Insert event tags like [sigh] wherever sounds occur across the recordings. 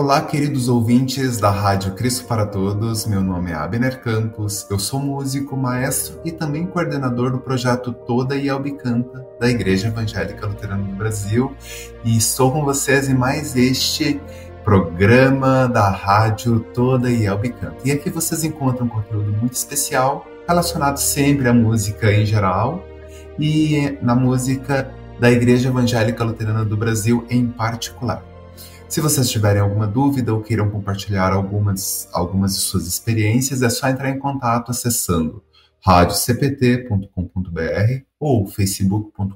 Olá, queridos ouvintes da Rádio Cristo para Todos. Meu nome é Abner Campos. Eu sou músico, maestro e também coordenador do projeto Toda e Albicanta da Igreja Evangélica Luterana do Brasil. E estou com vocês em mais este programa da Rádio Toda e Albicanta. E aqui vocês encontram um conteúdo muito especial relacionado sempre à música em geral e na música da Igreja Evangélica Luterana do Brasil em particular. Se vocês tiverem alguma dúvida ou queiram compartilhar algumas, algumas de suas experiências, é só entrar em contato acessando radiocpt.com.br ou facebook.com.br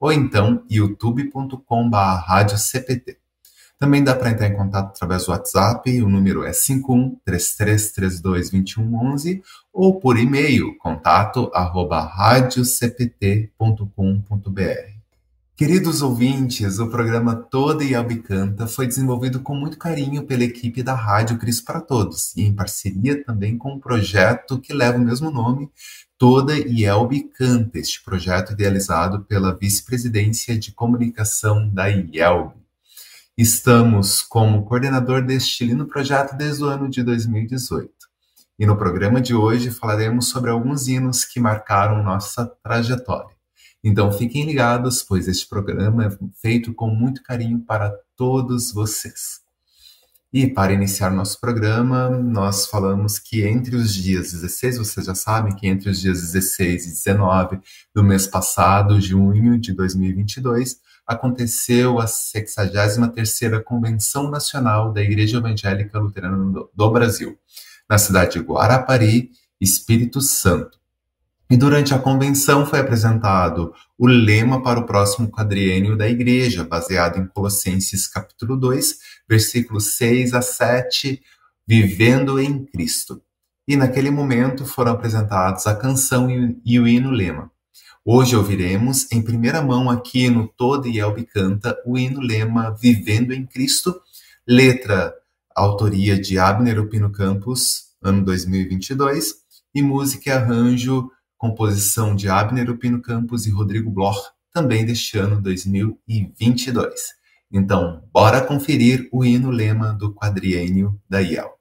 ou então youtube.com.br radiocpt. Também dá para entrar em contato através do WhatsApp, o número é 5133322111 ou por e-mail, contato arroba radiocpt.com.br. Queridos ouvintes, o programa Toda e Albicanta foi desenvolvido com muito carinho pela equipe da Rádio Cristo para Todos e em parceria também com um projeto que leva o mesmo nome, Toda e Albicanta, este projeto idealizado pela Vice-Presidência de Comunicação da IELB. Estamos como coordenador deste lindo projeto desde o ano de 2018. E no programa de hoje falaremos sobre alguns hinos que marcaram nossa trajetória. Então fiquem ligados, pois este programa é feito com muito carinho para todos vocês. E para iniciar nosso programa, nós falamos que entre os dias 16, vocês já sabem que entre os dias 16 e 19 do mês passado, junho de 2022, aconteceu a 63ª Convenção Nacional da Igreja Evangélica Luterana do Brasil, na cidade de Guarapari, Espírito Santo. E durante a convenção foi apresentado o lema para o próximo quadriênio da igreja, baseado em Colossenses capítulo 2, versículos 6 a 7, vivendo em Cristo. E naquele momento foram apresentados a canção e o hino lema. Hoje ouviremos em primeira mão aqui no Todo e Elbe Canta o hino lema Vivendo em Cristo, letra autoria de Abner Upino Campos, ano 2022, e música e arranjo composição de Abner Upino Campos e Rodrigo Bloch, também deste ano 2022. Então, bora conferir o hino lema do quadriênio da IELP.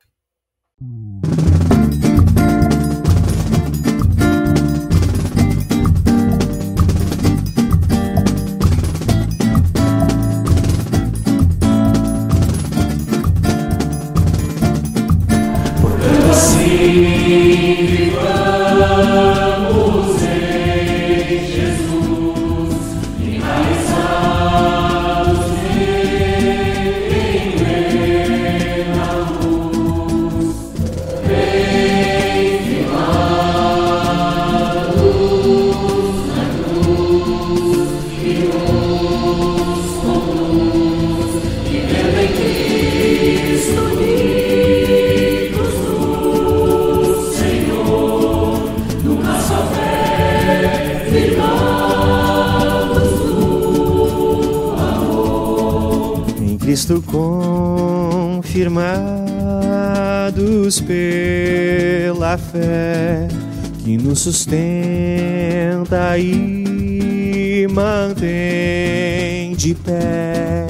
Cristo confirmados pela fé que nos sustenta e mantém de pé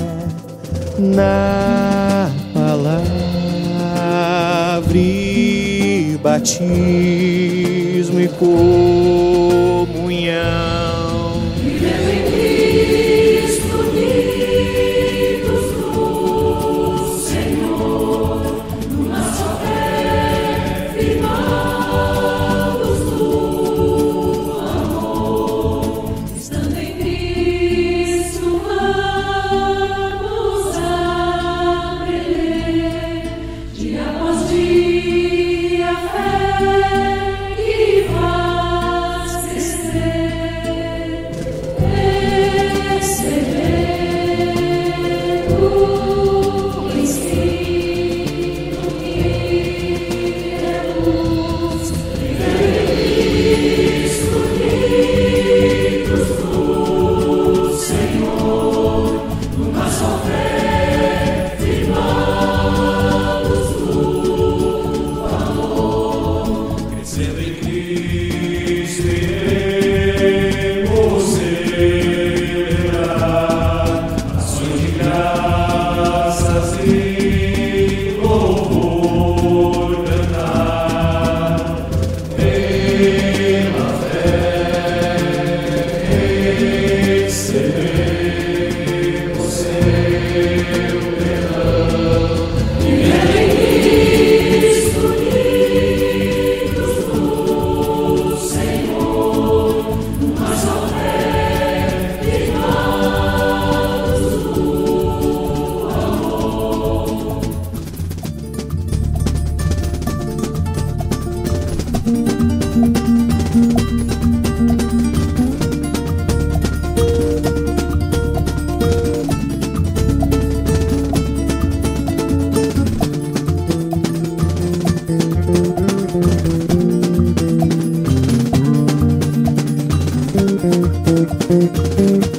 na palavra e batismo e comunhão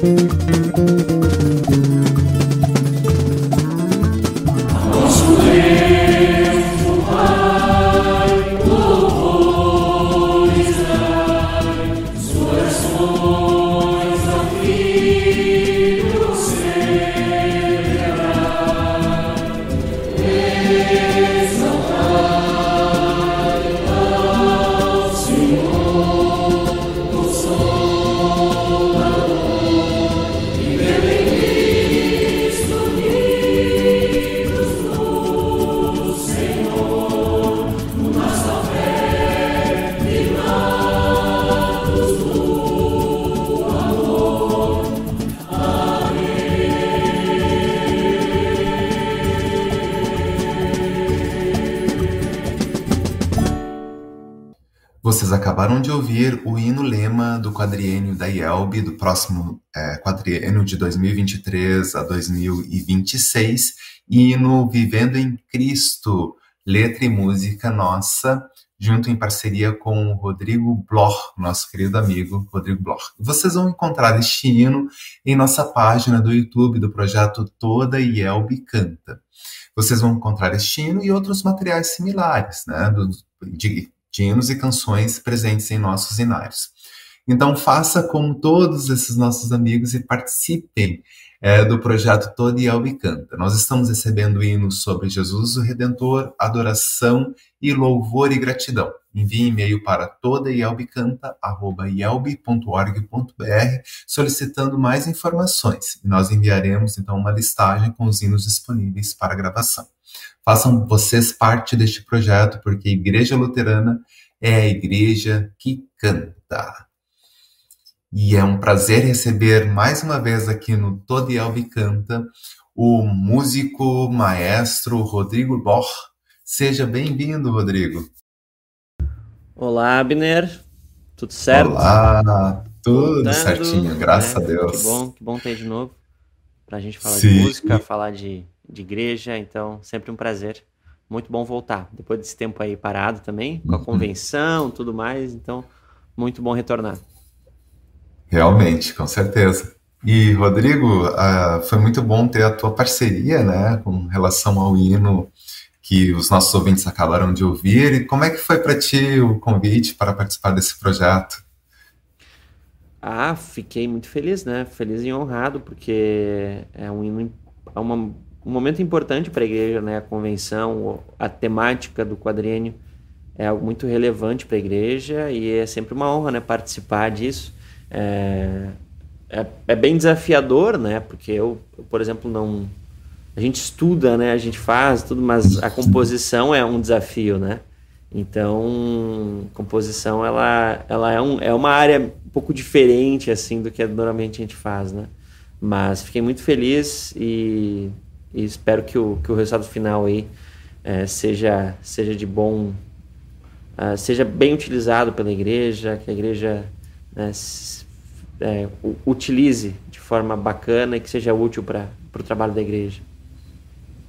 Vocês acabaram de ouvir o hino lema do quadriênio da IELB, do próximo é, quadriênio de 2023 a 2026, hino Vivendo em Cristo, letra e música nossa, junto em parceria com o Rodrigo Bloch, nosso querido amigo Rodrigo Bloch. Vocês vão encontrar este hino em nossa página do YouTube do projeto Toda IELB Canta. Vocês vão encontrar este hino e outros materiais similares, né, do, de de hinos e canções presentes em nossos inários. Então, faça como todos esses nossos amigos e participem é, do projeto Todo e Canta. Nós estamos recebendo hinos sobre Jesus o Redentor, adoração e louvor e gratidão. Envie e-mail para todaielbicanta.org.br solicitando mais informações. Nós enviaremos, então, uma listagem com os hinos disponíveis para gravação. Façam vocês parte deste projeto, porque a Igreja Luterana é a igreja que canta. E é um prazer receber mais uma vez aqui no Todielbe Canta o músico maestro Rodrigo Boch. Seja bem-vindo, Rodrigo. Olá, Abner. Tudo certo? Olá, tudo Voltando, certinho, graças né? a Deus. Que bom, que bom ter de novo. Pra gente falar Sim. de música, falar de de igreja, então sempre um prazer. Muito bom voltar. Depois desse tempo aí parado também, com a Uhum. convenção, tudo mais, então muito bom retornar. Realmente, com certeza. E, Rodrigo, ah, foi muito bom ter a tua parceria, né, com relação ao hino que os nossos ouvintes acabaram de ouvir. E como é que foi para ti o convite para participar desse projeto? Ah, fiquei muito feliz, né? Feliz e honrado, porque é um hino, é uma, um momento importante para a igreja, né? A convenção, a temática do quadriênio é algo muito relevante para a igreja e é sempre uma honra, né? Participar disso. É, é, é bem desafiador, né? Porque eu, eu, por exemplo, não. A gente estuda, né? A gente faz tudo, mas a composição é um desafio, né? Então, composição ela, ela é, um, é uma área um pouco diferente assim do que normalmente a gente faz, né? Mas fiquei muito feliz e, e espero que o, que o resultado final aí é, seja, seja de bom, uh, seja bem utilizado pela igreja, que a igreja né, é, utilize de forma bacana e que seja útil para o trabalho da igreja.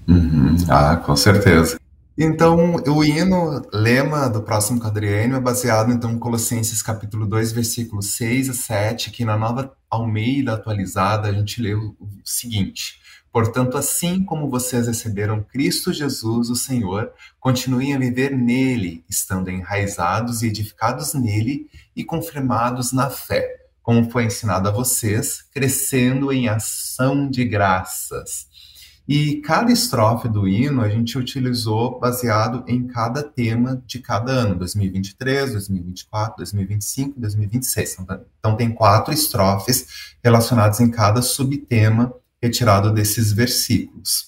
Uhum. Ah, com certeza. Então, o hino, lema do próximo quadriênio é baseado então em Colossenses capítulo 2, versículos 6 a 7, que na nova Almeida atualizada a gente lê o seguinte: Portanto, assim como vocês receberam Cristo Jesus, o Senhor, continuem a viver nele, estando enraizados e edificados nele e confirmados na fé, como foi ensinado a vocês, crescendo em ação de graças. E cada estrofe do hino a gente utilizou baseado em cada tema de cada ano, 2023, 2024, 2025, 2026. Então, tem quatro estrofes relacionadas em cada subtema retirado desses versículos.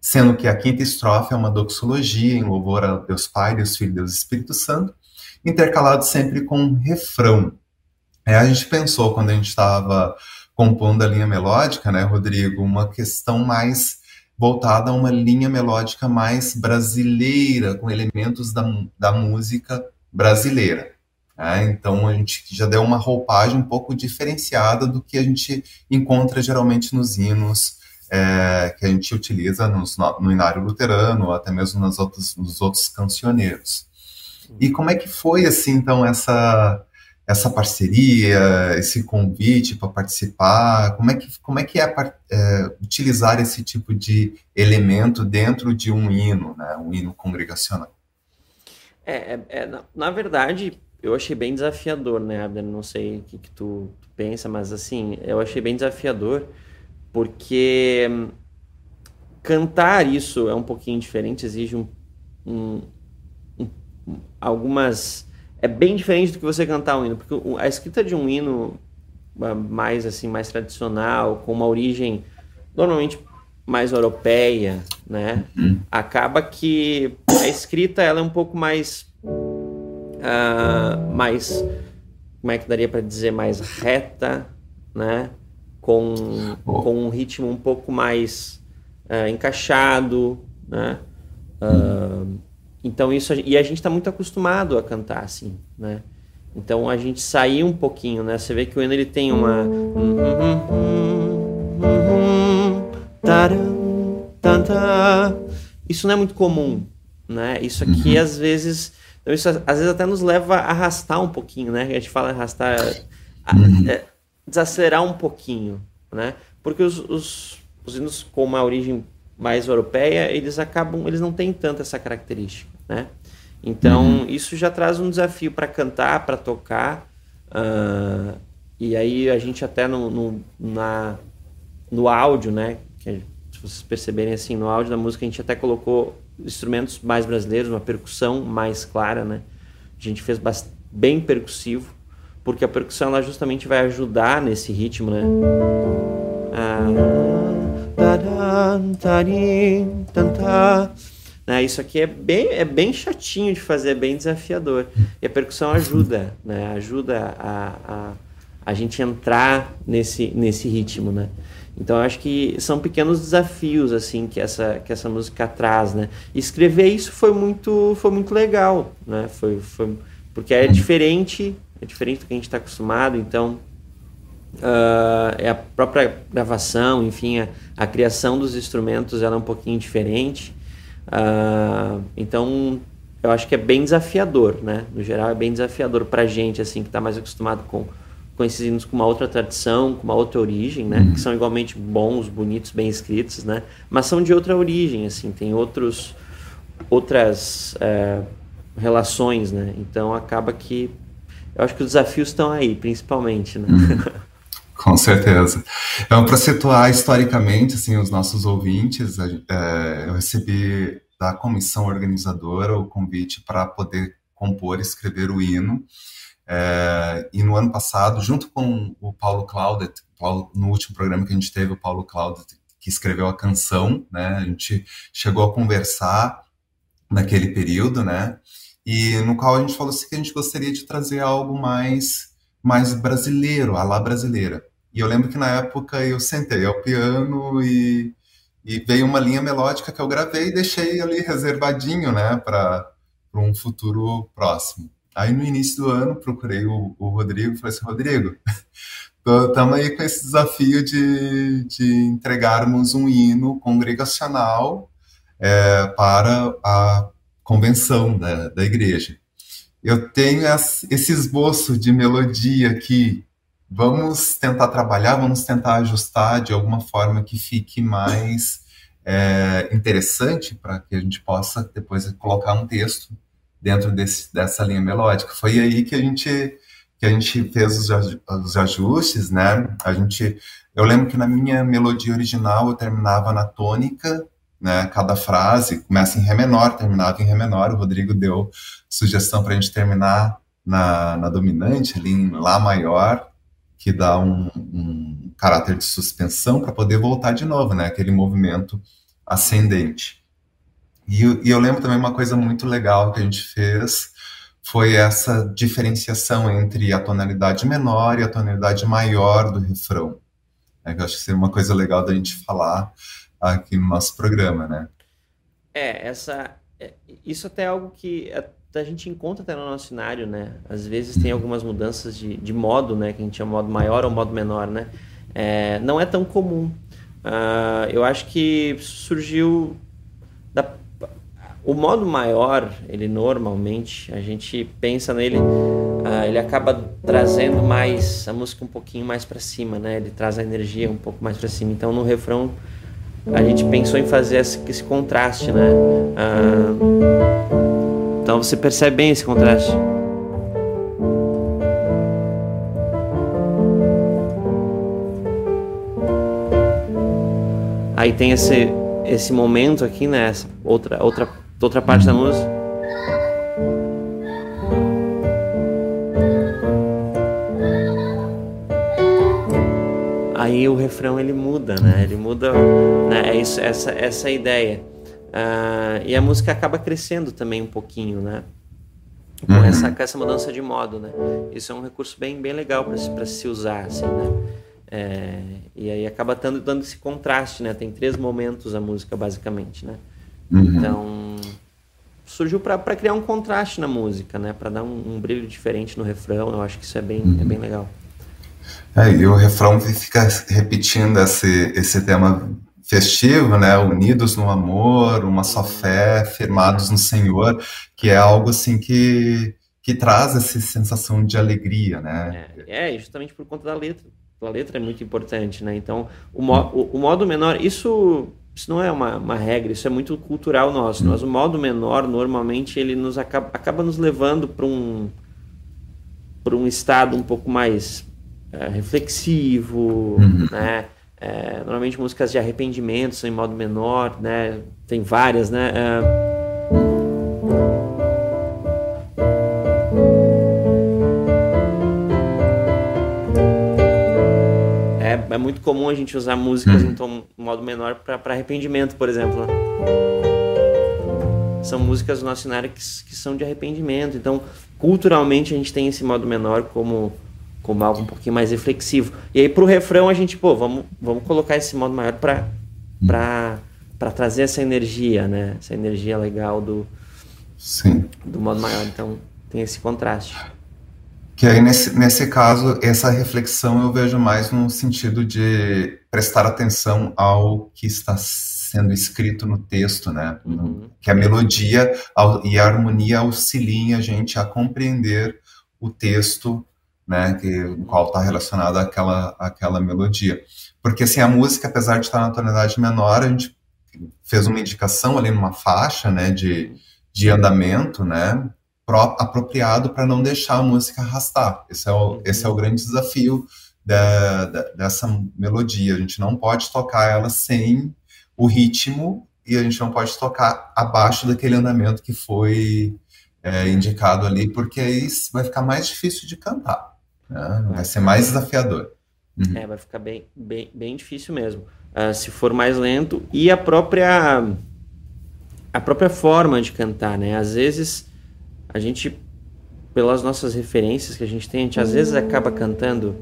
Sendo que a quinta estrofe é uma doxologia em louvor a Deus Pai, Deus Filho Deus Espírito Santo, intercalado sempre com um refrão. Aí a gente pensou, quando a gente estava compondo a linha melódica, né, Rodrigo, uma questão mais voltada a uma linha melódica mais brasileira, com elementos da, da música brasileira. Né? Então a gente já deu uma roupagem um pouco diferenciada do que a gente encontra geralmente nos hinos é, que a gente utiliza nos, no, inário luterano, ou até mesmo nas outras, nos outros cancioneiros. E como é que foi assim então essa essa parceria, esse convite para participar? Como é que, como é, que é, é, utilizar esse tipo de elemento dentro de um hino, né, um hino congregacional? É, é, é na, na, verdade, eu achei bem desafiador, né, Abner? Não sei o que, que tu, tu pensa, mas assim, eu achei bem desafiador porque hum, cantar isso é um pouquinho diferente, exige um, um, um, algumas é bem diferente do que você cantar um hino, porque a escrita de um hino mais assim, mais tradicional, com uma origem normalmente mais europeia, né? Uhum. Acaba que a escrita ela é um pouco mais uh, mais como é que daria para dizer mais reta, né? Com, com um ritmo um pouco mais uh, encaixado, né? Uh, então isso e a gente está muito acostumado a cantar assim, né? Então a gente sair um pouquinho, né? Você vê que o Eno ele tem uma isso não é muito comum, né? Isso aqui uhum. às vezes então isso às vezes até nos leva a arrastar um pouquinho, né? A gente fala arrastar, a, uhum. é, desacelerar um pouquinho, né? Porque os, os, os hinos com uma origem mais europeia, eles acabam, eles não têm tanto essa característica, né? Então uhum. isso já traz um desafio para cantar, para tocar, uh, e aí a gente até no, no, na, no áudio, né? Que, se vocês perceberem assim, no áudio da música a gente até colocou instrumentos mais brasileiros, uma percussão mais clara, né? A gente fez bem percussivo, porque a percussão ela justamente vai ajudar nesse ritmo, né? Ah, né? Isso aqui é bem, é bem chatinho de fazer, é bem desafiador. E a percussão ajuda, né? ajuda a, a, a gente entrar nesse, nesse ritmo. Né? Então acho que são pequenos desafios assim que essa, que essa música traz. Né? E escrever isso foi muito, foi muito legal, né? foi, foi, porque é diferente, é diferente do que a gente está acostumado, então uh, é a própria gravação, enfim, a, a, criação dos instrumentos ela é um pouquinho diferente. Uh, então, eu acho que é bem desafiador, né? No geral, é bem desafiador para gente, assim, que está mais acostumado com, com esses hinos com uma outra tradição, com uma outra origem, né? Uhum. Que são igualmente bons, bonitos, bem escritos, né? Mas são de outra origem, assim, tem outros, outras é, relações, né? Então, acaba que eu acho que os desafios estão aí, principalmente, né? Uhum. Com certeza. Então, para situar historicamente assim, os nossos ouvintes, é, eu recebi da comissão organizadora o convite para poder compor e escrever o hino. É, e no ano passado, junto com o Paulo Claudet, no último programa que a gente teve, o Paulo Claudet, que escreveu a canção, né? A gente chegou a conversar naquele período, né? E no qual a gente falou assim que a gente gostaria de trazer algo mais mais brasileiro, a lá brasileira. E eu lembro que na época eu sentei ao piano e, e veio uma linha melódica que eu gravei e deixei ali reservadinho, né, para um futuro próximo. Aí no início do ano procurei o, o Rodrigo e falei assim, Rodrigo, [laughs] estamos aí com esse desafio de, de entregarmos um hino congregacional é, para a convenção da, da igreja. Eu tenho esse esboço de melodia aqui vamos tentar trabalhar, vamos tentar ajustar de alguma forma que fique mais é, interessante para que a gente possa depois colocar um texto dentro desse, dessa linha melódica. Foi aí que a gente que a gente fez os, ajustes, né? A gente, eu lembro que na minha melodia original eu terminava na tônica, né? Cada frase começa em ré menor, terminava em ré menor. O Rodrigo deu sugestão para a gente terminar na, na dominante, ali em lá maior, que dá um, um caráter de suspensão para poder voltar de novo, né? Aquele movimento ascendente. E, e, eu lembro também uma coisa muito legal que a gente fez foi essa diferenciação entre a tonalidade menor e a tonalidade maior do refrão. Que eu acho que seria uma coisa legal da gente falar aqui no nosso programa, né? É, essa, é, isso até é algo que a gente encontra até no nosso cenário, né? Às vezes tem algumas mudanças de, de modo, né? Que a gente chama modo maior ou modo menor, né? É, não é tão comum. Uh, eu acho que surgiu o modo maior, ele normalmente a gente pensa nele, uh, ele acaba trazendo mais a música um pouquinho mais para cima, né? Ele traz a energia um pouco mais para cima. Então no refrão a gente pensou em fazer esse, esse contraste, né? Ah, então você percebe bem esse contraste. Aí tem esse, esse momento aqui, né? Essa outra, outra, outra parte da música. Aí o refrão ele muda, né? Ele muda, né? É isso, essa, essa ideia. Uh, e a música acaba crescendo também um pouquinho, né? Com uhum. essa, essa mudança de modo, né? Isso é um recurso bem, bem legal para se usar, assim, né? É, e aí acaba dando, dando esse contraste, né? Tem três momentos a música, basicamente, né? Uhum. Então, surgiu para criar um contraste na música, né? Para dar um, um, brilho diferente no refrão. Eu acho que isso é bem, uhum. é bem legal. É, e o refrão fica repetindo esse, esse tema festivo, né? Unidos no amor, uma só fé, firmados no Senhor, que é algo assim que, que traz essa sensação de alegria, né? É, é justamente por conta da letra a letra é muito importante, né? Então, o, mo o, o modo menor, isso, isso não é uma, uma, regra, isso é muito cultural nosso. Nós, o modo menor, normalmente, ele nos acaba, acaba nos levando para um, um estado um pouco mais é, reflexivo, uhum. né? É, normalmente músicas de arrependimento são em modo menor, né? Tem várias, né? É, é muito comum a gente usar músicas hum. em tom modo menor para arrependimento, por exemplo. São músicas do nosso cenário que, que são de arrependimento. Então, culturalmente, a gente tem esse modo menor como, como algo um pouquinho mais reflexivo. E aí, pro refrão, a gente, pô, vamos, vamos colocar esse modo maior para para trazer essa energia, né? Essa energia legal do, Sim. do modo maior. Então, tem esse contraste. Que aí, nesse, nesse caso, essa reflexão eu vejo mais no sentido de prestar atenção ao que está sendo escrito no texto, né? Uhum. Que a melodia e a harmonia auxiliem a gente a compreender o texto, né? Que, o qual está relacionado àquela, àquela melodia. Porque, assim, a música, apesar de estar na tonalidade menor, a gente fez uma indicação ali numa faixa, né? De, de andamento, né? Apropriado para não deixar a música arrastar. Esse é o, uhum. esse é o grande desafio da, da, dessa melodia. A gente não pode tocar ela sem o ritmo e a gente não pode tocar abaixo daquele andamento que foi é, indicado ali, porque aí vai ficar mais difícil de cantar. Né? Vai ser mais desafiador. Uhum. É, vai ficar bem, bem, bem difícil mesmo. Uh, se for mais lento e a própria a própria forma de cantar, né? Às vezes a gente, pelas nossas referências que a gente tem, a gente às vezes acaba cantando,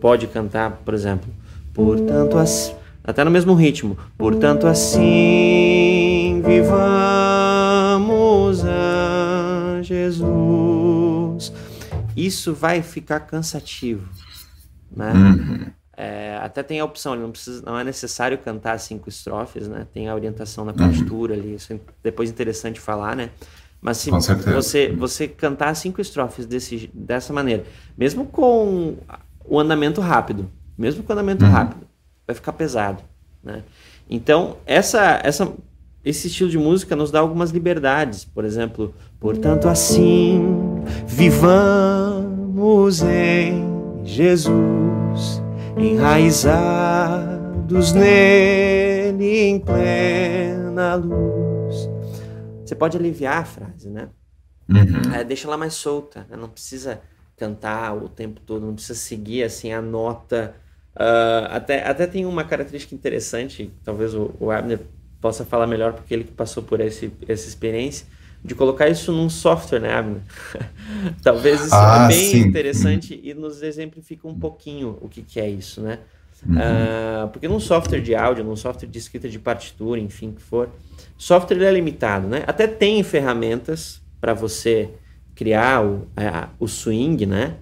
pode cantar, por exemplo, portanto, as, até no mesmo ritmo, portanto, assim vivamos a Jesus. Isso vai ficar cansativo, né? Uhum. É, até tem a opção, não, precisa, não é necessário cantar cinco estrofes, né? Tem a orientação na partitura uhum. ali, isso é depois interessante falar, né? Mas se você, você cantar cinco estrofes desse, dessa maneira, mesmo com o andamento rápido, mesmo com o andamento uhum. rápido, vai ficar pesado, né? Então, essa, essa, esse estilo de música nos dá algumas liberdades. Por exemplo, portanto, assim, vivamos em Jesus, enraizados nele em plena luz você pode aliviar a frase, né? Uhum. É, deixa ela mais solta, né? não precisa cantar o tempo todo, não precisa seguir assim a nota. Uh, até, até tem uma característica interessante, talvez o, o Abner possa falar melhor, porque ele que passou por esse, essa experiência, de colocar isso num software, né, Abner? [laughs] talvez isso ah, é bem sim. interessante uhum. e nos exemplifica um pouquinho o que, que é isso, né? Uhum. Uh, porque num software de áudio, num software de escrita de partitura, enfim, que for, software é limitado, né? Até tem ferramentas para você criar o, a, o swing, né?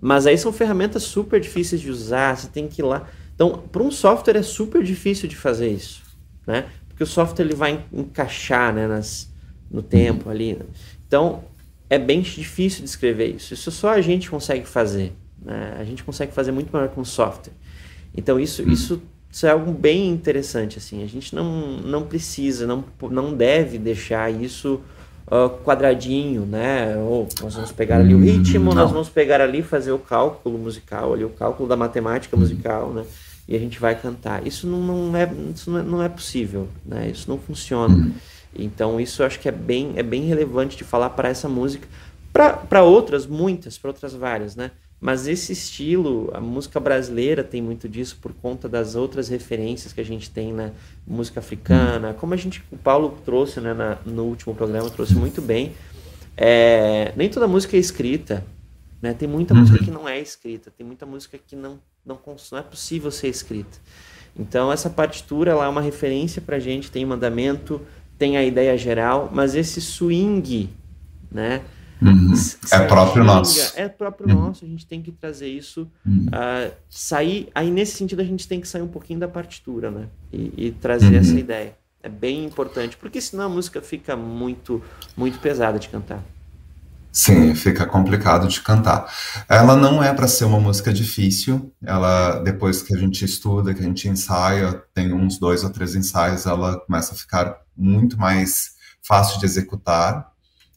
Mas aí são ferramentas super difíceis de usar, você tem que ir lá. Então, para um software é super difícil de fazer isso, né? Porque o software ele vai encaixar, né, nas, no tempo ali. Né? Então, é bem difícil de escrever isso. Isso só a gente consegue fazer. Né? A gente consegue fazer muito melhor com software. Então isso, hum. isso, isso é algo bem interessante. Assim. A gente não, não precisa, não, não deve deixar isso uh, quadradinho, né? Ou nós vamos pegar ali o hum, ritmo, não. nós vamos pegar ali fazer o cálculo musical, ali o cálculo da matemática hum. musical, né? E a gente vai cantar. Isso não, não, é, isso não, é, não é possível, né? Isso não funciona. Hum. Então isso eu acho que é bem, é bem relevante de falar para essa música, para outras, muitas, para outras várias, né? Mas esse estilo, a música brasileira tem muito disso por conta das outras referências que a gente tem na música africana, como a gente, o Paulo trouxe né, na, no último programa, trouxe muito bem. É, nem toda música é escrita, né? Tem muita uhum. música que não é escrita, tem muita música que não, não, não é possível ser escrita. Então essa partitura ela é uma referência para a gente, tem mandamento, tem a ideia geral, mas esse swing, né? Uhum. É próprio nosso. É próprio uhum. nosso, a gente tem que trazer isso. Uhum. Uh, sair, aí nesse sentido a gente tem que sair um pouquinho da partitura, né? E, e trazer uhum. essa ideia. É bem importante, porque senão a música fica muito, muito pesada de cantar. Sim, fica complicado de cantar. Ela não é para ser uma música difícil. Ela, depois que a gente estuda, que a gente ensaia, tem uns dois ou três ensaios, ela começa a ficar muito mais fácil de executar.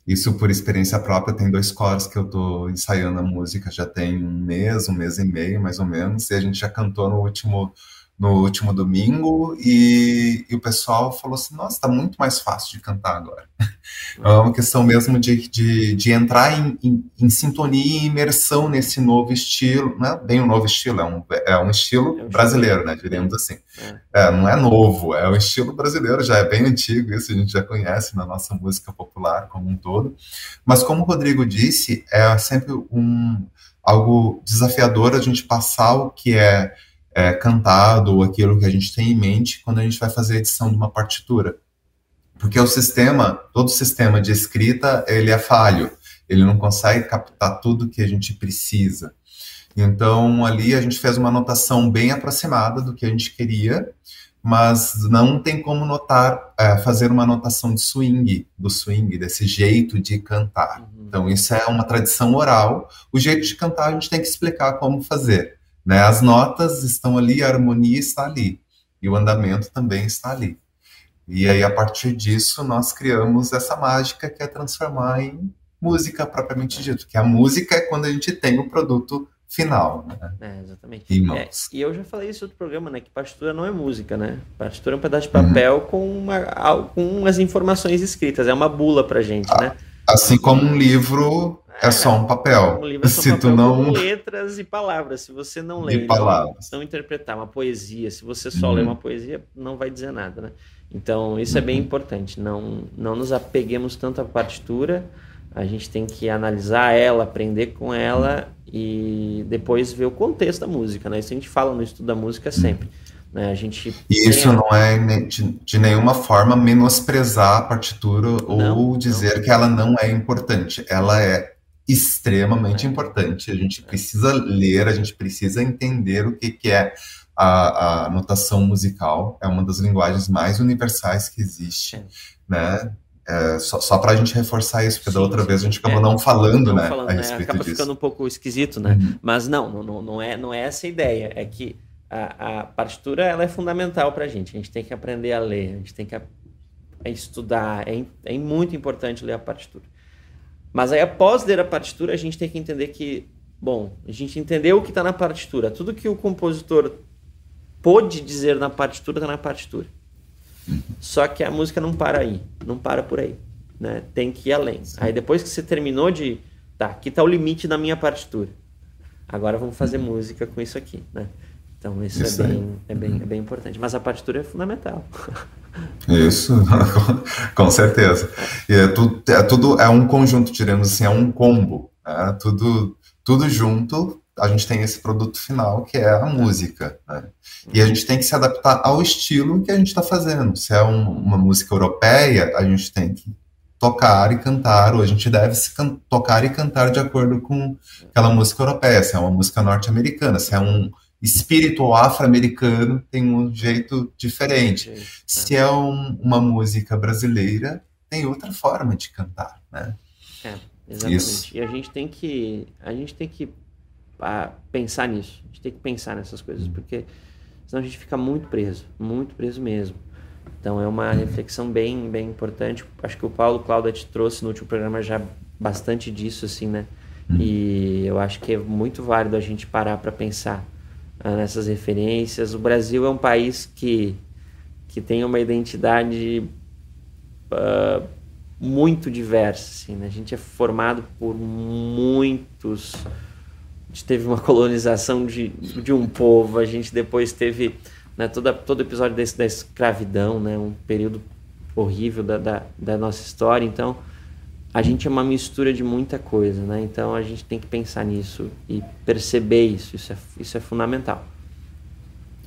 Isso por experiência própria, tem dois cores que eu estou ensaiando a música, já tem um mês, um mês e meio, mais ou menos, e a gente já cantou no último no último domingo e, e, o pessoal falou assim, nossa, está muito mais fácil de cantar agora. [laughs] É uma questão mesmo de, de, de entrar em, em, em, sintonia e imersão nesse novo estilo, não é bem um novo estilo, é um, é um estilo é brasileiro, né, diríamos assim. É. é. não é novo, é um estilo brasileiro, já é bem antigo, isso a gente já conhece na nossa música popular como um todo. Mas como o Rodrigo disse, é sempre um, algo desafiador a gente passar o que é é, cantado ou aquilo que a gente tem em mente quando a gente vai fazer a edição de uma partitura. Porque o sistema, todo sistema de escrita, ele é falho, ele não consegue captar tudo que a gente precisa. Então, ali a gente fez uma anotação bem aproximada do que a gente queria, mas não tem como notar, é, fazer uma anotação de swing, do swing, desse jeito de cantar. Uhum. Então, isso é uma tradição oral. O jeito de cantar a gente tem que explicar como fazer. Né? As notas estão ali, a harmonia está ali, e o andamento também está ali. E aí, a partir disso, nós criamos essa mágica que é transformar em música propriamente dito, que a música é quando a gente tem o produto final, né? É, exatamente. É, e eu já falei isso no outro programa, né? Que partitura não é música, né? Partitura é um pedaço de papel uhum. com, uma, com as informações escritas, é uma bula pra gente, ah, né? Assim como um livro é só um papel. Um livro é só [laughs] se papel tu não... com letras e palavras. Se você não lê, não, não, interpretar uma poesia, se você só uhum. lê uma poesia, não vai dizer nada, né? Então, isso uhum. é bem uhum. importante. Não, não nos apeguemos tanto à partitura. A gente tem que analisar ela, aprender com ela e depois ver o contexto da música, né? Isso a gente fala no estudo da música sempre. Uhum. Né? A gente e isso não é de, de, nenhuma forma menosprezar a partitura não, ou dizer não. que ela não é importante. Ela é extremamente importante. A gente precisa ler, a gente precisa entender o que, que é a, a notação musical. É uma das linguagens mais universais que existe, né? É, só, só para a gente reforçar isso, porque sim, da outra sim, vez a gente acabou é, não falando, né, falando, a né? respeito Acaba disso. ficando um pouco esquisito, né? Uhum. Mas não, não, não, é, não é essa a ideia. É que a, a partitura ela é fundamental para a gente. A gente tem que aprender a ler, a gente tem que a, a estudar. É, é muito importante ler a partitura. Mas aí, após ler a partitura, a gente tem que entender que, bom, a gente entendeu o que está na partitura. Tudo que o compositor pôde dizer na partitura está na partitura. Só que a música não para aí, não para por aí, né? Tem que ir além. Sim. Aí depois que você terminou de, tá, aqui está o limite da minha partitura. Agora vamos fazer música com isso aqui, né? Então isso, isso é, bem, é, bem, é bem importante. Mas a partitura é fundamental. [laughs] Isso, [laughs] com certeza. E é tudo, é tudo, é um conjunto, diremos assim, é um combo. É tudo, tudo junto, a gente tem esse produto final que é a música. Né? E a gente tem que se adaptar ao estilo que a gente está fazendo. Se é um, uma música europeia, a gente tem que tocar e cantar, ou a gente deve se tocar e cantar de acordo com aquela música europeia. Se é uma música norte-americana, se é um espírito afro-americano tem um jeito diferente. Se é um, uma música brasileira, tem outra forma de cantar, né? É. Exatamente. Isso. E a gente tem que, a gente tem que ah, pensar nisso. A gente tem que pensar nessas coisas, porque senão a gente fica muito preso, muito preso mesmo. Então é uma reflexão bem, bem importante. Acho que o Paulo Cláudia te trouxe no último programa já bastante disso, assim, né? E eu acho que é muito válido a gente parar para pensar nessas referências. O Brasil é um país que, que tem uma identidade ah, muito diversa, assim, né? A gente é formado por muitos... A gente teve uma [laughs] colonização de, de um povo, a gente depois teve né, toda, todo episódio desse, da escravidão, né? Um período horrível da, da, da nossa história, então a gente é uma mistura de muita coisa, né? Então a gente tem que pensar nisso e perceber isso, isso é, isso é fundamental.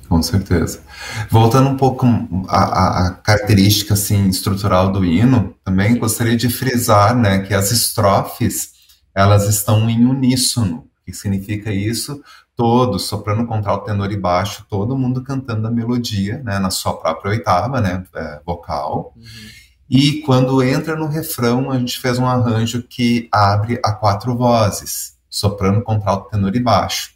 Com certeza. Voltando um pouco à, à característica assim, estrutural do hino, também gostaria de frisar né, que as estrofes elas estão em uníssono. O que significa isso? Todos, soprano, contralto, tenor e baixo, todo mundo cantando a melodia né, na sua própria oitava né, é, vocal. Uhum. E quando entra no refrão, a gente fez um arranjo que abre a quatro vozes: soprano, contralto, tenor e baixo.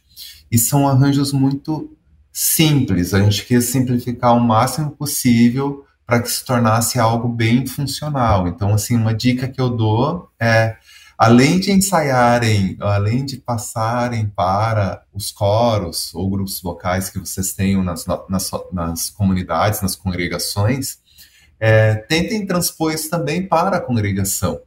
E são arranjos muito simples. A gente quis simplificar o máximo possível para que se tornasse algo bem funcional. Então, assim, uma dica que eu dou é, além de ensaiarem, além de passarem para os coros ou grupos vocais que vocês tenham nas, nas, nas comunidades, nas congregações, é, tentem transpor isso também para a congregação,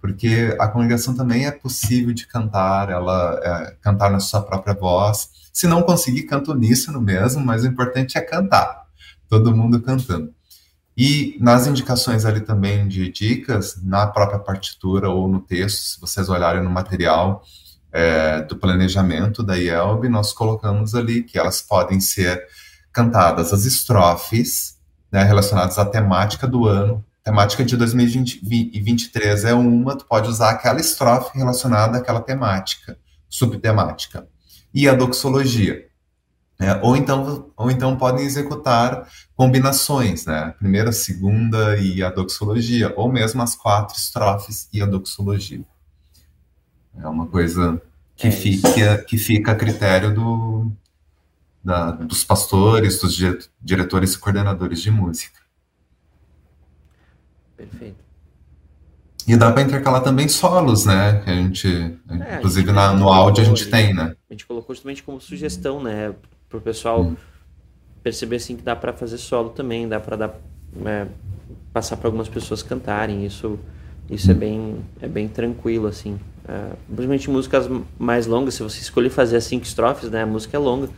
porque a congregação também é possível de cantar, ela é, cantar na sua própria voz. Se não conseguir, canto nisso no mesmo, mas o importante é cantar, todo mundo cantando. E nas indicações ali também de dicas, na própria partitura ou no texto, se vocês olharem no material é, do planejamento da IELB, nós colocamos ali que elas podem ser cantadas as estrofes, né, relacionadas à temática do ano. temática de 2023 é uma, tu pode usar aquela estrofe relacionada àquela temática, subtemática. E a doxologia. É, ou, então, ou então podem executar combinações, né? Primeira, segunda e a doxologia, ou mesmo as quatro estrofes e a doxologia. É uma coisa que, é fica, que fica a critério do, da, dos pastores, dos diretores e coordenadores de música. Perfeito. E dá para intercalar também solos, né? Que a gente, é, inclusive a gente na, no áudio a gente tem, né? A gente colocou justamente como sugestão, né? Para o pessoal hum. perceber assim que dá para fazer solo também, dá para dar é, passar para algumas pessoas cantarem. Isso, isso é hum. é bem, é bem tranquilo assim. É, principalmente músicas mais longas, se você escolher fazer as cinco estrofes, né? A música é longa.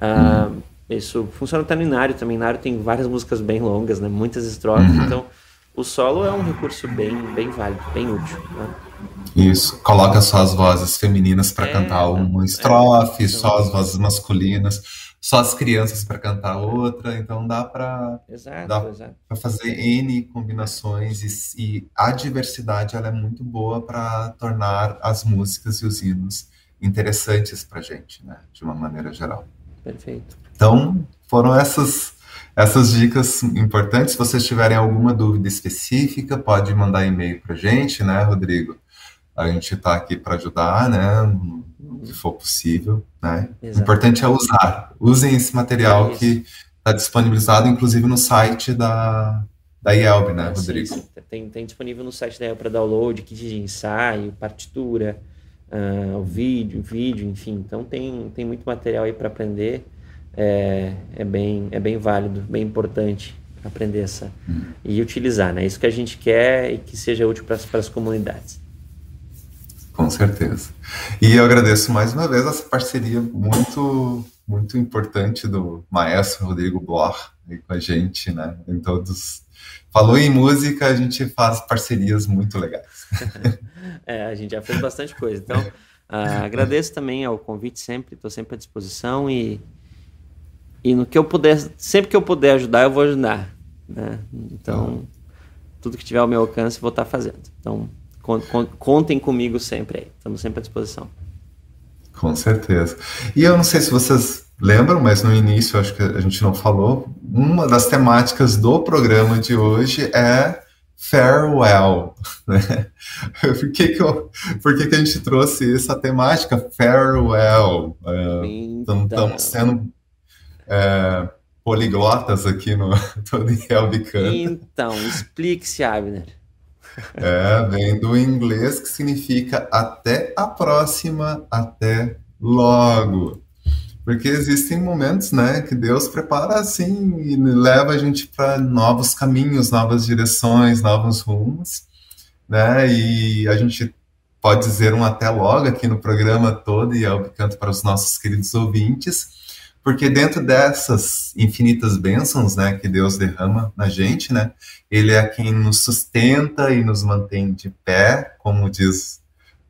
Uh, isso funciona até no Inário também. Inário tem várias músicas bem longas, né? Muitas estrofes. Uhum. Então, o solo é um recurso bem, bem válido, bem útil. Né? Isso. Coloca só as vozes femininas para é, cantar uma estrofe, é, só as vozes masculinas, só as crianças para cantar outra. Então dá para fazer n combinações e, e, a diversidade ela é muito boa para tornar as músicas e os hinos interessantes para gente, né? De uma maneira geral. Perfeito. Então, foram essas essas dicas importantes. Se vocês tiverem alguma dúvida específica, pode mandar e-mail para a gente, né, Rodrigo? A gente está aqui para ajudar, né, que for possível, né? O importante é usar. Usem esse material é que está disponibilizado, inclusive, no site da, da IELB, né, Rodrigo? Sim, sim. Tem, tem disponível no site da IELB para download, kit de ensaio, partitura, uh, o vídeo, vídeo, enfim. Então tem, tem muito material aí para aprender. É, é, bem, é bem válido, bem importante aprender essa hum. e utilizar, né? Isso que a gente quer e que seja útil para as comunidades. Com certeza. E eu agradeço mais uma vez essa parceria muito muito importante do maestro Rodrigo Bloch com a gente, né? Em todos falou em música, a gente faz parcerias muito legais. [laughs] é, a gente já fez bastante coisa. Então, uh, agradeço também ao convite sempre, estou sempre à disposição e, e no que eu puder, sempre que eu puder ajudar, eu vou ajudar. Né? Então, tudo que tiver ao meu alcance, vou estar fazendo. Então, contem comigo sempre aí, estamos sempre à disposição. Com certeza. E eu não sei se vocês lembram, mas no início acho que a gente não falou. Uma das temáticas do programa de hoje é farewell. [laughs] Né? Por, que, que, eu, por que, que a gente trouxe essa temática farewell? Estamos é, então... sendo é, poliglotas aqui no [laughs] Todo Elbicanta. Então, explique-se, Abner. É, vem do inglês que significa até a próxima, até logo. Porque existem momentos, né, que Deus prepara assim e leva a gente para novos caminhos, novas direções, novos rumos, né? E a gente pode dizer um até logo aqui no programa todo e eu canto para os nossos queridos ouvintes, porque dentro dessas infinitas bênçãos, né, que Deus derrama na gente, né, ele é quem nos sustenta e nos mantém de pé, como diz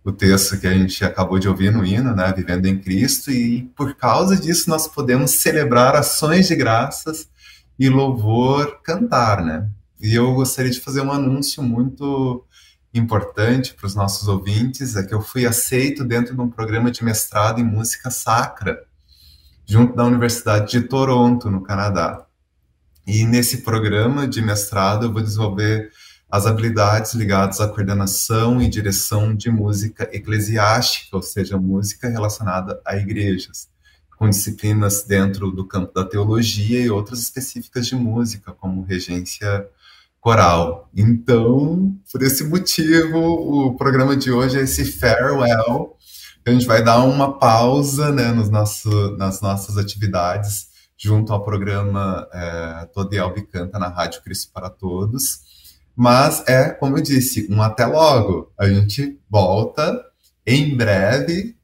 o texto que a gente acabou de ouvir no hino, né, Vivendo em Cristo, e por causa disso nós podemos celebrar ações de graças e louvor cantar, né? E eu gostaria de fazer um anúncio muito importante para os nossos ouvintes, é que eu fui aceito dentro de um programa de mestrado em música sacra, junto da Universidade de Toronto, no Canadá. E nesse programa de mestrado eu vou desenvolver as habilidades ligadas à coordenação e direção de música eclesiástica, ou seja, música relacionada a igrejas, com disciplinas dentro do campo da teologia e outras específicas de música, como regência coral. Então, por esse motivo, o programa de hoje é esse farewell. A gente vai dar uma pausa né, nos nosso, nas nossas atividades junto ao programa é, Todo Elbe Canta na Rádio Cristo para Todos mas é, como eu disse, um até logo. A gente volta em breve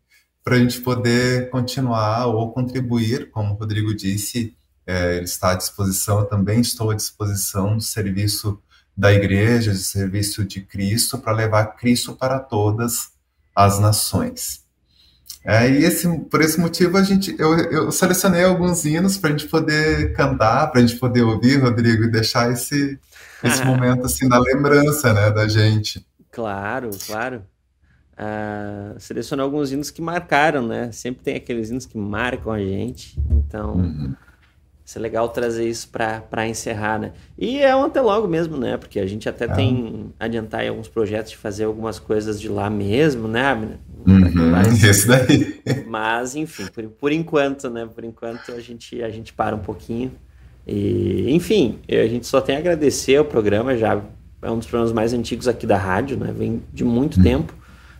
para a gente poder continuar ou contribuir, como o Rodrigo disse, é, ele está à disposição, eu também estou à disposição do serviço da igreja, do serviço de Cristo, para levar Cristo para todas as nações. É, e esse, por esse motivo a gente, eu, eu selecionei alguns hinos para a gente poder cantar, para a gente poder ouvir, Rodrigo, e deixar esse, esse [laughs] momento assim da lembrança, né, da gente. Claro, claro. Uh, selecionou alguns hinos que marcaram, né? Sempre tem aqueles hinos que marcam a gente. Então, uhum. Isso é legal trazer isso para encerrar, né? E é um até logo mesmo, né? Porque a gente até é. tem adiantar em alguns projetos de fazer algumas coisas de lá mesmo, né, Abner? Uhum, esse daí. [laughs] Mas, enfim, por, por enquanto, né? Por enquanto a gente, a gente para um pouquinho. E, enfim, a gente só tem a agradecer ao programa, já é um dos programas mais antigos aqui da rádio, né? Vem de muito uhum. tempo,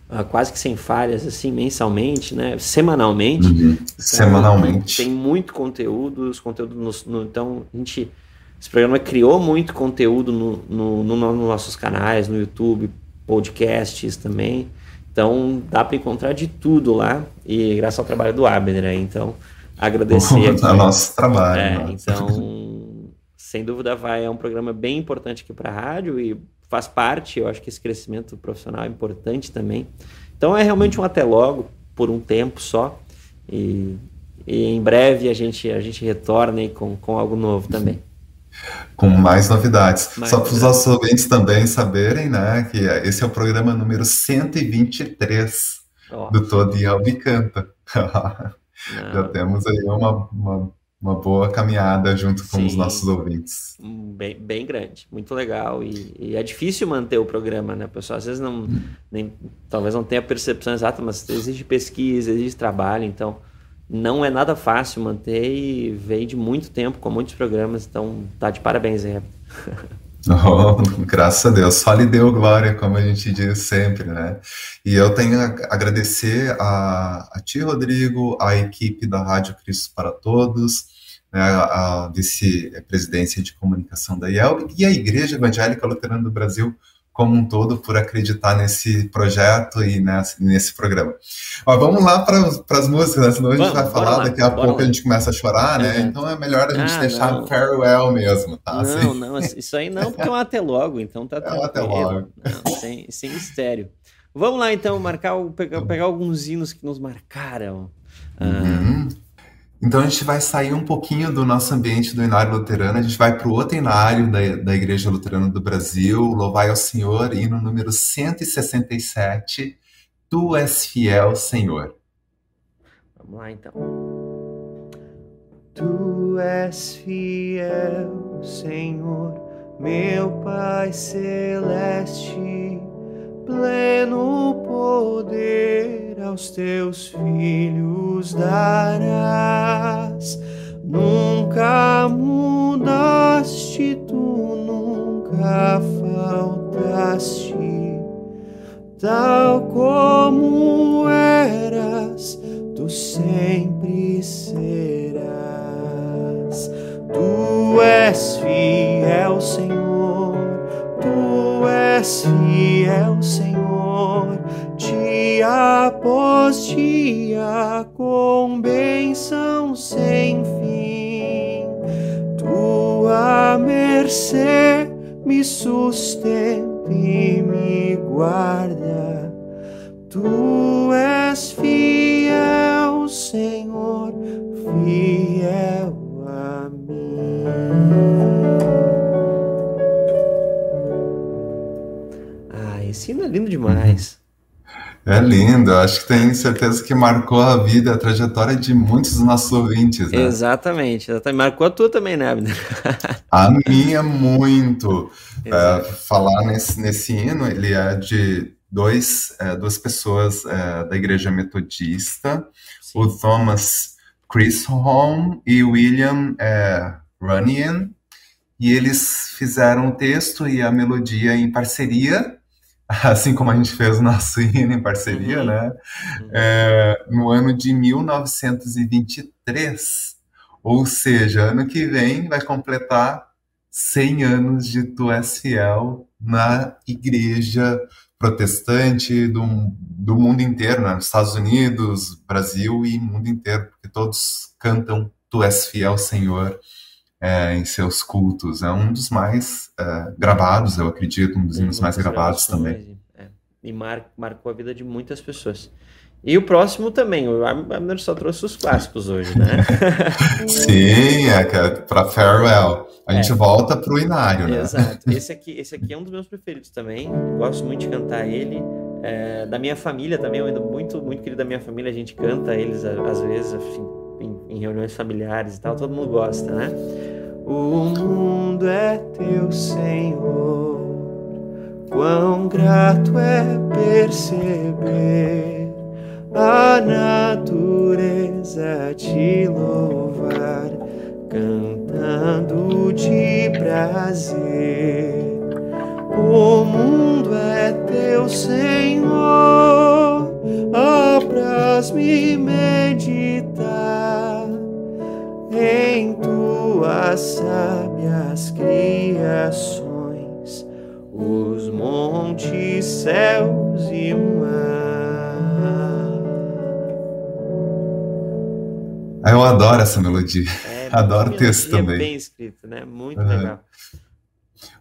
uh, quase que sem falhas, assim, mensalmente, né? Semanalmente. Uhum. Então, Semanalmente. Tem muito conteúdo, os conteúdos no, no, então a gente esse programa criou muito conteúdo no, no, no, nos nossos canais, no YouTube, podcasts também. Então dá para encontrar de tudo lá e graças ao trabalho do Abner, né? Então agradecer [laughs] aqui. nosso trabalho. É, então, [laughs] sem dúvida, vai é um programa bem importante aqui para a rádio e faz parte. Eu acho que esse crescimento profissional é importante também. Então, é realmente um até logo por um tempo só e, e em breve a gente a gente retorna aí com, com algo novo também. Com mais novidades. Mais Só para os nossos ouvintes também saberem, né, que esse é o programa número 123 oh. do Todo e Albicanta. [laughs] Já temos aí uma, uma, uma, boa caminhada junto com Sim, os nossos ouvintes. Bem, bem grande, muito legal. E, e, é difícil manter o programa, né, pessoal? Às vezes não, hum. nem, talvez não tenha a percepção exata, mas existe pesquisa, existe trabalho, então não é nada fácil manter e veio de muito tempo com muitos programas, então tá de parabéns, Zé. [laughs] Oh, [laughs] graças a Deus, só lhe deu glória, como a gente diz sempre, né? E eu tenho a agradecer a, a ti, Rodrigo, a equipe da Rádio Cristo para Todos, né, a vice-presidência de comunicação da IELB e a Igreja Evangélica Luterana do Brasil como um todo por acreditar nesse projeto e nesse, nesse programa. Ó, vamos lá para as músicas, né? senão a gente vai falar, lá, daqui a pouco lá. a gente começa a chorar, né? Uhum. Então é melhor a gente ah, deixar não. farewell mesmo, tá? Não, assim. não, isso aí não, porque é um até logo, então tá [laughs] é um até logo. Não, sem, sem mistério. Vamos lá então, marcar, pegar, pegar alguns hinos que nos marcaram. Uhum. Ah, então a gente vai sair um pouquinho do nosso ambiente do Inário Luterano, a gente vai para o outro Inário da, da Igreja Luterana do Brasil, Louvai ao Senhor, e no número 167, Tu és fiel, Senhor. Vamos lá então. Tu és fiel, Senhor, meu Pai celeste, pleno poder aos teus filhos darás. Nunca mudaste, tu nunca faltaste, tal como eras, tu sempre serás. Tu és fiel, Senhor, és fiel, Senhor, dia após dia, com bênção sem fim. Tua mercê me sustenta e me guarda. Tu Hino é lindo demais. É lindo, acho que tenho certeza que marcou a vida, a trajetória de muitos dos nossos ouvintes, né? Exatamente, exatamente. Marcou a tua também, né, Abner? [laughs] A minha muito. É, falar nesse, nesse hino, ele é de dois, é, duas pessoas é, da Igreja Metodista, Sim. o Thomas Chisholm e William é, Runyon, e eles fizeram o texto e a melodia em parceria, [laughs] assim como a gente fez o nosso [laughs] hino em parceria, Uhum. né? Uhum. É, no ano de 1923, ou seja, ano que vem vai completar 100 anos de Tu És Fiel na igreja protestante do, do mundo inteiro, né? Estados Unidos, Brasil e mundo inteiro, porque todos cantam Tu És Fiel, Senhor, é, em seus cultos. É um dos mais é, gravados, eu acredito, um dos hinos mais gravados também. E, é, e mar- marcou a vida de muitas pessoas. E o próximo também, o Abner só trouxe os clássicos hoje, né? [laughs] Sim, é para Farewell. A gente É. volta pro Inário, né? Exato. Esse aqui, esse aqui é um dos meus preferidos também. Gosto muito de cantar ele. É, da minha família também, eu ainda muito, muito querido da minha família, a gente canta eles às vezes assim, em, em reuniões familiares e tal, todo mundo gosta, né? O mundo é teu, Senhor. Quão grato é perceber a natureza te louvar, cantando de prazer. O mundo é teu, Senhor. Apraz-me meditar em tuas sábias criações, os montes, céus e mar. Ah, Eu adoro essa melodia. É, Adoro bem texto também. bem escrito, né? Muito Aham. legal.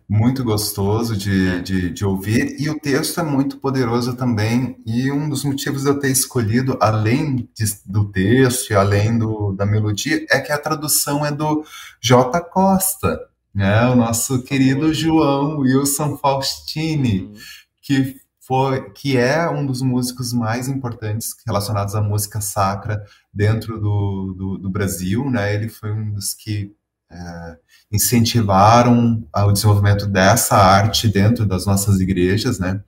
Muito gostoso É. de, de, de ouvir. E o texto é muito poderoso também. E um dos motivos de eu ter escolhido, além de- do texto e além do, da melodia, é que a tradução é do J. Costa, né? O nosso querido João Wilson Faustini. Hum, que foi que é um dos músicos mais importantes relacionados à música sacra dentro do, do, do Brasil, né? Ele foi um dos que é, incentivaram o desenvolvimento dessa arte dentro das nossas igrejas, né?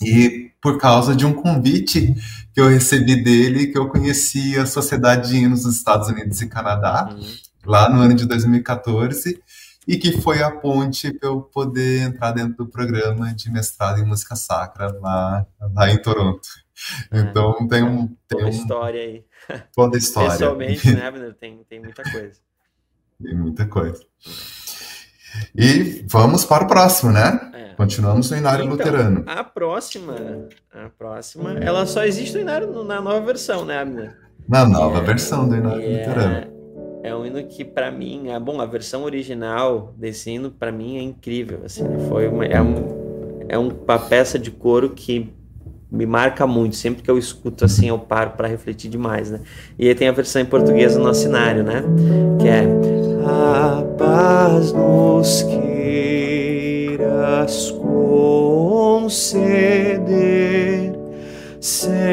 E por causa de um convite que eu recebi dele, que eu conheci a Sociedade de Hinos dos Estados Unidos e Canadá, hum. lá no ano de 2014, e que foi a ponte para eu poder entrar dentro do programa de mestrado em música sacra lá, lá em Toronto. É. Então tem um tem Toda um, história aí. toda história, Pessoalmente, né, Abner? Tem, tem muita coisa. Tem muita coisa. E vamos para o próximo, né? É. Continuamos no Inário Então, Luterano. A próxima, a próxima, ela só existe no Inário na nova versão, né, Abner? Na nova É, versão do Inário E Luterano. É, é um hino que pra mim, é bom, a versão original desse hino pra mim é incrível, assim, foi uma, é, um, é uma peça de coro que me marca muito, sempre que eu escuto assim eu paro pra refletir demais, né? E aí tem a versão em português no nosso cenário, né? Que é A paz nos queiras conceder, Senhor,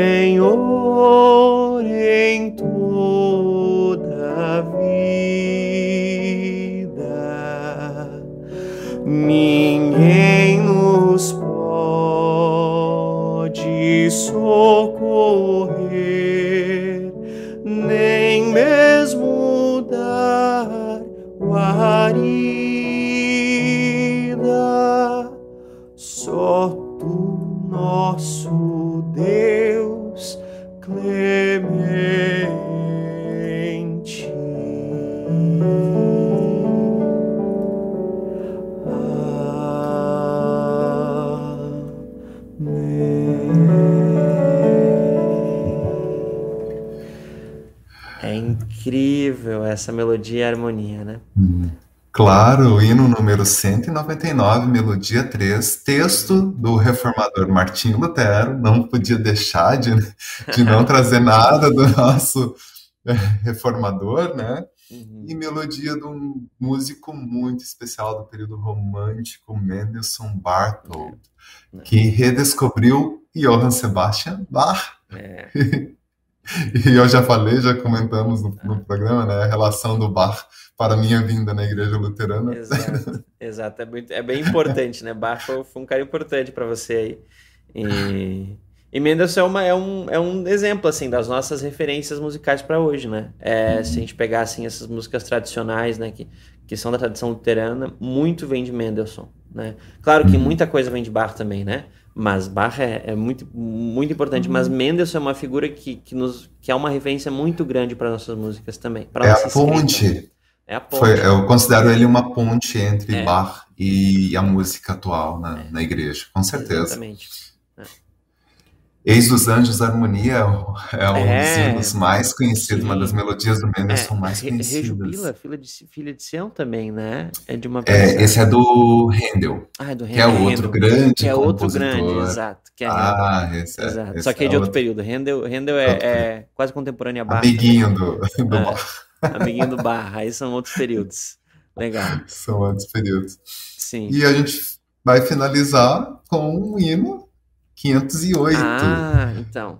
melodia e harmonia, né? Claro, o hino número 199, melodia 3, texto do reformador Martinho Lutero, não podia deixar de, de não [laughs] trazer nada do nosso eh, reformador, né? Uhum. E melodia de um músico muito especial do período romântico, Mendelssohn Barthold, que redescobriu Johann Sebastian Bach. É, [laughs] [laughs] E eu já falei, já comentamos no, no programa, né, a relação do Bach para a minha vinda na igreja luterana. exato, [laughs] exato. É, muito- é bem importante, né? Bach foi, foi um cara importante para você aí. E, e Mendelssohn é, uma- é um, é um exemplo, assim, das nossas referências musicais para hoje, né? É, se a gente pegar, assim, essas músicas tradicionais, né, que, que são da tradição luterana, muito vem de Mendelssohn, né? Claro que muita coisa vem de Bach também, né? Mas Bach é, é muito, muito importante. Mas Mendelssohn é uma figura que, que, nos, que é uma referência muito grande para nossas músicas também. Para É a escrita. ponte. É a ponte. Foi, eu considero ele uma ponte entre É. Bach e a música atual na, na igreja, com certeza. Exatamente. Eis dos Anjos Harmonia é um- é É. dos hinos mais conhecidos, uma das melodias do Mendelssohn mais Re- conhecidas. Rejubila, filha de, filha de Sião também, né? É de uma É, esse é do Handel, Ah, é do que é o outro Handel, grande Que é outro grande, exato. Que é Handel. Ah, esse é, Exato. esse Só que é é de outro outro período. Handel, Handel é, é quase contemporâneo a Bach. amiguinho do, do É. Bach. Amiguinho do [laughs] Barra. Aí são outros períodos. Legal. São outros períodos. Sim. E a gente vai finalizar com um hino 508. Ah, então.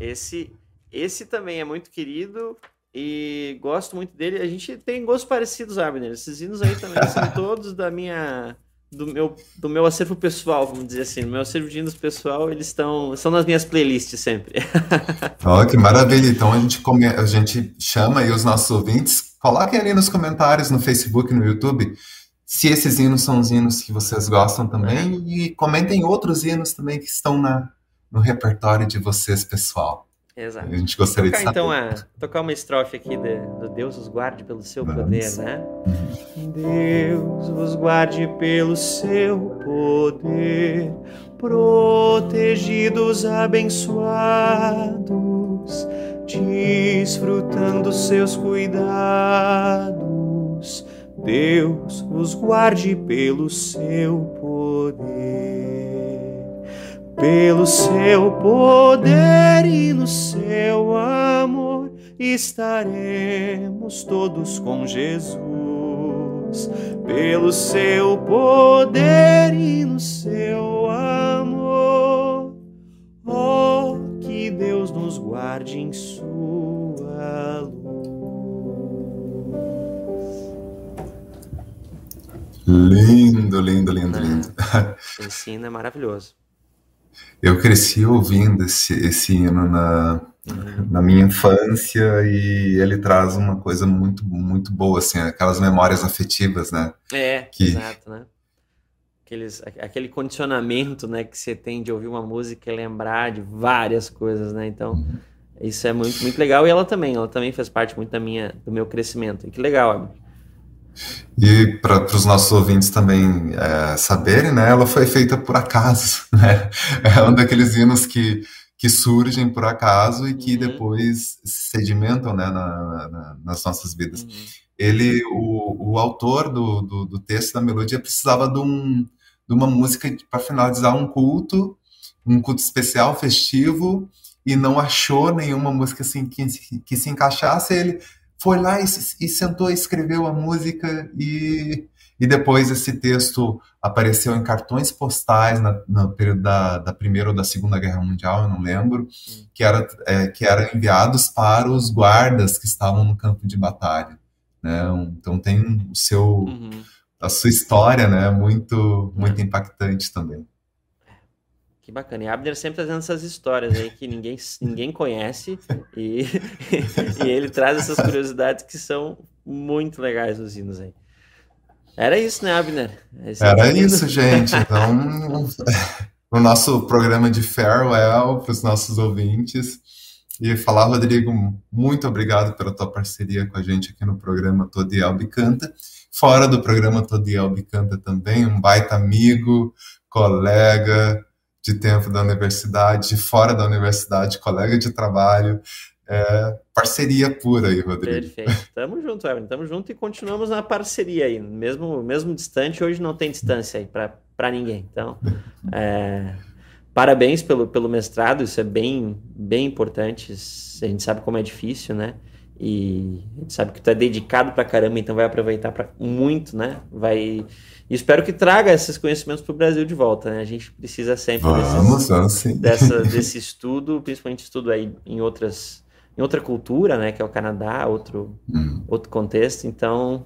Esse, esse também é muito querido e gosto muito dele. A gente tem gostos parecidos, Abner. Esses hinos aí também são [laughs] todos da minha. Do meu, do meu acervo pessoal, vamos dizer assim. No meu acervo de hinos pessoal, eles estão. São nas minhas playlists sempre. [laughs] Ó, que maravilha. Então a gente, come- a gente chama aí os nossos ouvintes, coloquem ali nos comentários no Facebook, no YouTube, se esses hinos são os hinos que vocês gostam também e comentem outros hinos também que estão na, no repertório de vocês, pessoal. Exato. A gente gostaria de Tocar saber. então a, tocar uma estrofe aqui de- do Deus os guarde pelo seu Vamos. poder, né? Deus os guarde pelo seu poder, protegidos, abençoados, desfrutando seus cuidados. Deus os guarde pelo seu poder pelo seu poder e no seu amor estaremos todos com Jesus. Pelo seu poder e no seu amor, oh, que Deus nos guarde em sua Lindo, lindo, lindo, lindo. Esse hino é maravilhoso. Eu cresci ouvindo esse, esse hino na, na minha infância e ele traz uma coisa muito, muito boa, assim, aquelas memórias afetivas, né? É, Que- exato, né? Aqueles, aquele condicionamento, né, que você tem de ouvir uma música e lembrar de várias coisas, né? Então, isso é muito, muito legal. E ela também, ela também fez parte muito da minha, do meu crescimento. E que legal, Abner. E para os nossos ouvintes também é, saberem, né? Ela foi feita por acaso, [laughs] né? É um daqueles hinos que, que surgem por acaso e que Uhum. depois sedimentam, né, na- na- nas nossas vidas. Uhum. Ele, o, o autor do, do, do texto da melodia precisava de, um, de uma música para finalizar um culto, um culto especial, festivo, e não achou nenhuma música assim que, se- que se encaixasse. Ele foi lá e, e sentou e escreveu a música e, e depois esse texto apareceu em cartões postais na- no período da, da Primeira ou da Segunda Guerra Mundial, eu não lembro, que, era, é, que eram enviados para os guardas que estavam no campo de batalha. Né? Então tem o seu, Uhum. a sua história, né? Muito, muito impactante também. Que bacana. E Abner sempre trazendo essas histórias aí que ninguém, ninguém conhece e, [laughs] e ele traz essas curiosidades que são muito legais nos hinos aí. Era isso, né, Abner? Esse Era isso, gente. Então, [laughs] no nosso programa de farewell para os nossos ouvintes. E falar, Rodrigo, muito obrigado pela tua parceria com a gente aqui no programa Todiel Canta. Fora do programa Todiel Canta também, um baita amigo, colega de tempo da universidade, fora da universidade, colega de trabalho. É, parceria pura aí, Rodrigo. Perfeito. [laughs] Tamo junto, Evan. Tamo junto e continuamos na parceria aí. Mesmo, mesmo distante, hoje não tem distância aí para ninguém. Então, é, parabéns pelo, pelo mestrado, isso é bem, bem importante. A gente sabe como é difícil, né? E a gente sabe que tu é dedicado pra caramba, então vai aproveitar para muito, né? Vai. E espero que traga esses conhecimentos para o Brasil de volta, né? A gente precisa sempre vamos, desses, dessa, [laughs] desse estudo, principalmente estudo aí em outras em outra cultura, né, que é o Canadá, outro, hum. outro contexto. Então,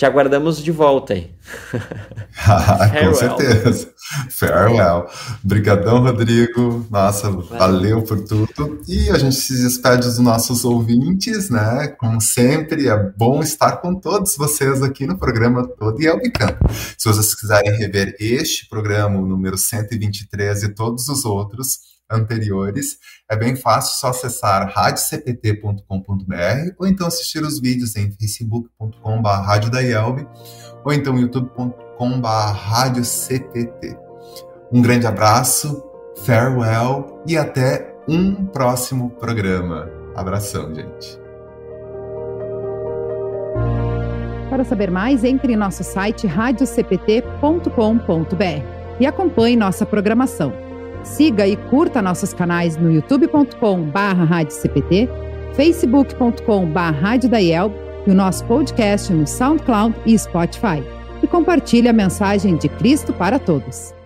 te aguardamos de volta aí. [laughs] Com certeza. Farewell. Obrigadão, Rodrigo. Nossa, valeu. valeu. por tudo. E a gente se despede dos nossos ouvintes, né? Como sempre, é bom estar com todos vocês aqui no programa Todo e Albicano. Se vocês quiserem rever este programa, o número 123 e todos os outros, anteriores, é bem fácil só acessar radiocpt.com.br ou então assistir os vídeos em facebook.com.br ou então youtube.com.br radiocpt. Um grande abraço, farewell e até um próximo programa. Abração, gente. Para saber mais, entre em nosso site radiocpt.com.br e acompanhe nossa programação. Siga e curta nossos canais no youtube.com/radiocpt, facebook.com/radiodaiel e o nosso podcast no SoundCloud e Spotify. E compartilhe a mensagem de Cristo para todos.